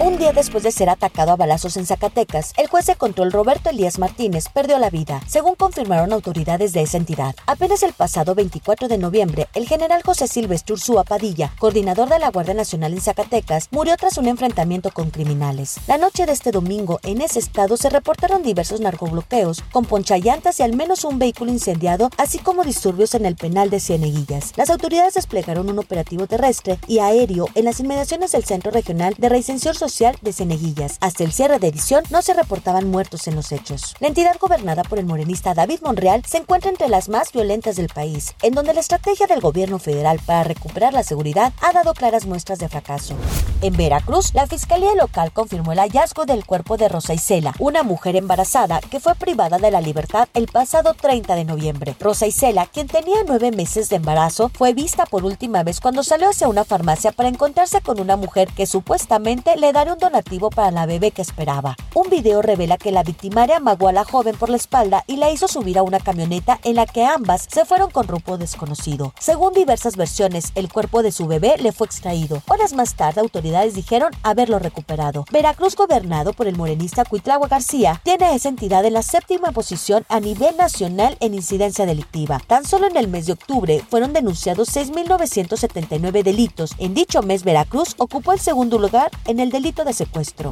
Un día después de ser atacado a balazos en Zacatecas, el juez de control Roberto Elías Martínez perdió la vida, según confirmaron autoridades de esa entidad. Apenas el pasado 24 de noviembre, el general José Silvestre Ursúa Padilla, coordinador de la Guardia Nacional en Zacatecas, murió tras un enfrentamiento con criminales. La noche de este domingo, en ese estado se reportaron diversos narcobloqueos, con ponchallantas y al menos un vehículo incendiado, así como disturbios en el penal de Cieneguillas. Las autoridades desplegaron un operativo terrestre y aéreo en las inmediaciones del Centro Regional de Reinserción Social de Ceneguillas. Hasta el cierre de edición no se reportaban muertos en los hechos. La entidad gobernada por el morenista David Monreal se encuentra entre las más violentas del país, en donde la estrategia del gobierno federal para recuperar la seguridad ha dado claras muestras de fracaso. En Veracruz, la Fiscalía Local confirmó el hallazgo del cuerpo de Rosa Isela, una mujer embarazada que fue privada de la libertad el pasado 30 de noviembre. Rosa Isela, quien tenía nueve meses de embarazo, fue vista por última vez cuando salió hacia una farmacia para encontrarse con una mujer que supuestamente le un donativo para la bebé que esperaba. Un video revela que la victimaria amagó a la joven por la espalda y la hizo subir a una camioneta en la que ambas se fueron con rumbo desconocido. Según diversas versiones, el cuerpo de su bebé le fue extraído. Horas más tarde, autoridades dijeron haberlo recuperado. Veracruz, gobernado por el morenista Cuitlagua García, tiene a esa entidad en la séptima posición a nivel nacional en incidencia delictiva. Tan solo en el mes de octubre fueron denunciados 6.979 delitos. En dicho mes, Veracruz ocupó el segundo lugar en el delito de secuestro.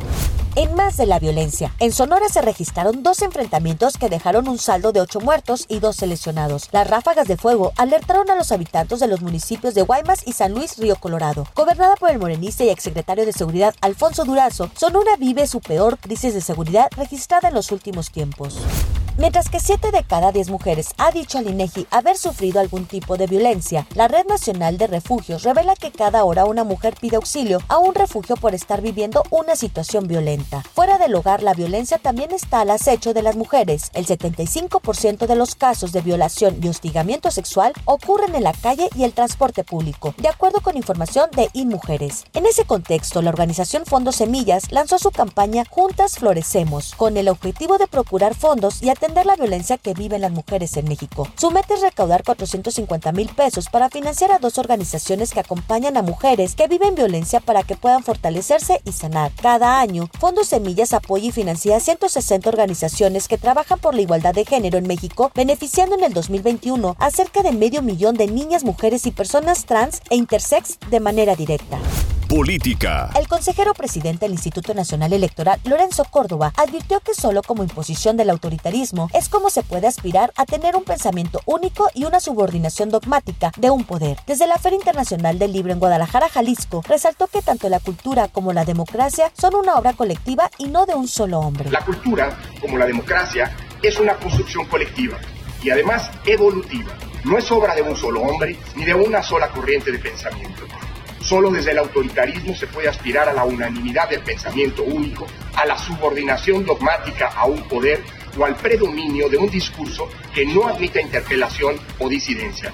En más de la violencia, en Sonora se registraron dos enfrentamientos que dejaron un saldo de ocho muertos y dos lesionados. Las ráfagas de fuego alertaron a los habitantes de los municipios de Guaymas y San Luis Río Colorado. Gobernada por el morenista y exsecretario de Seguridad Alfonso Durazo, Sonora vive su peor crisis de seguridad registrada en los últimos tiempos. Mientras que 7 de cada 10 mujeres ha dicho al INEGI haber sufrido algún tipo de violencia, la Red Nacional de Refugios revela que cada hora una mujer pide auxilio a un refugio por estar viviendo una situación violenta. Fuera del hogar, la violencia también está al acecho de las mujeres. El 75% de los casos de violación y hostigamiento sexual ocurren en la calle y el transporte público, de acuerdo con información de InMujeres. En ese contexto, la organización Fondos Semillas lanzó su campaña Juntas Florecemos, con el objetivo de procurar fondos y la violencia que viven las mujeres en México. Su meta es recaudar 450 mil pesos para financiar a dos organizaciones que acompañan a mujeres que viven violencia para que puedan fortalecerse y sanar. Cada año, Fondos Semillas apoya y financia a 160 organizaciones que trabajan por la igualdad de género en México, beneficiando en el 2021 a cerca de medio millón de niñas, mujeres y personas trans e intersex de manera directa. Política. El consejero presidente del Instituto Nacional Electoral, Lorenzo Córdoba, advirtió que solo como imposición del autoritarismo es como se puede aspirar a tener un pensamiento único y una subordinación dogmática de un poder. Desde la Feria Internacional del Libro en Guadalajara, Jalisco, resaltó que tanto la cultura como la democracia son una obra colectiva y no de un solo hombre. La cultura, como la democracia, es una construcción colectiva y además evolutiva. No es obra de un solo hombre ni de una sola corriente de pensamiento. Solo desde el autoritarismo se puede aspirar a la unanimidad del pensamiento único, a la subordinación dogmática a un poder o al predominio de un discurso que no admita interpelación o disidencia.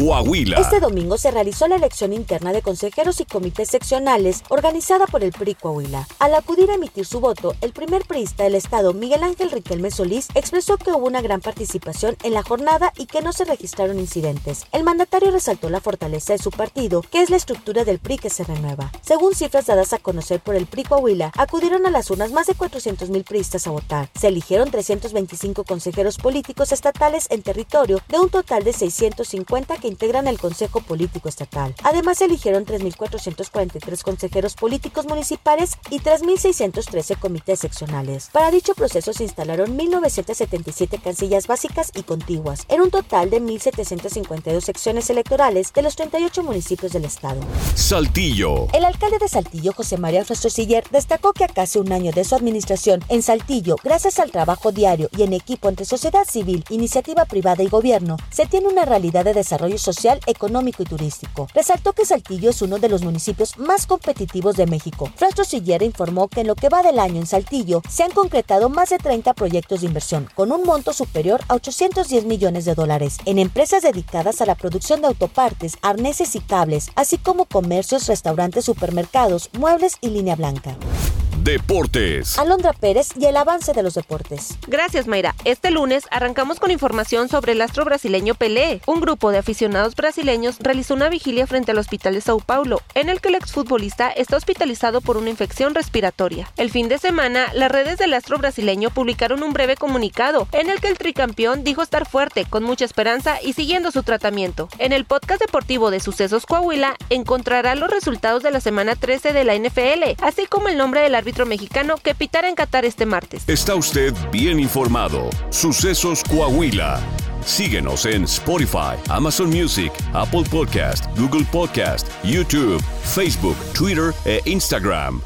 Coahuila. Este domingo se realizó la elección interna de consejeros y comités seccionales organizada por el PRI Coahuila. Al acudir a emitir su voto, el primer priista del estado, Miguel Ángel Riquelme Solís, expresó que hubo una gran participación en la jornada y que no se registraron incidentes. El mandatario resaltó la fortaleza de su partido, que es la estructura del PRI que se renueva. Según cifras dadas a conocer por el PRI Coahuila, acudieron a las urnas más de 400 mil priistas a votar. Se eligieron 325 consejeros políticos estatales en territorio de un total de 650 que integran el Consejo Político Estatal. Además, se eligieron 3.443 consejeros políticos municipales y 3.613 comités seccionales. Para dicho proceso se instalaron 1.977 casillas básicas y contiguas, en un total de 1.752 secciones electorales de los 38 municipios del estado. Saltillo. El alcalde de Saltillo, José María Frastrosiller, destacó que a casi un año de su administración en Saltillo, gracias al trabajo diario y en equipo entre sociedad civil, iniciativa privada y gobierno, se tiene una realidad de desarrollo social, económico y turístico. Resaltó que Saltillo es uno de los municipios más competitivos de México. Frastro Sillera informó que en lo que va del año en Saltillo se han concretado más de 30 proyectos de inversión, con un monto superior a 810 millones de dólares, en empresas dedicadas a la producción de autopartes, arneses y cables, así como comercios, restaurantes, supermercados, muebles y línea blanca. Deportes. Alondra Pérez y el avance de los deportes. Gracias, Mayra. Este lunes arrancamos con información sobre el astro brasileño Pelé. Un grupo de aficionados brasileños realizó una vigilia frente al hospital de Sao Paulo, en el que el exfutbolista está hospitalizado por una infección respiratoria. El fin de semana, las redes del astro brasileño publicaron un breve comunicado en el que el tricampeón dijo estar fuerte, con mucha esperanza y siguiendo su tratamiento. En el podcast deportivo de Sucesos Coahuila encontrará los resultados de la semana 13 de la NFL, así como el nombre del mexicano que pitará en Qatar este martes. Está usted bien informado. Sucesos Coahuila. Síguenos en Spotify, Amazon Music, Apple Podcast, Google Podcast, YouTube, Facebook, Twitter e Instagram.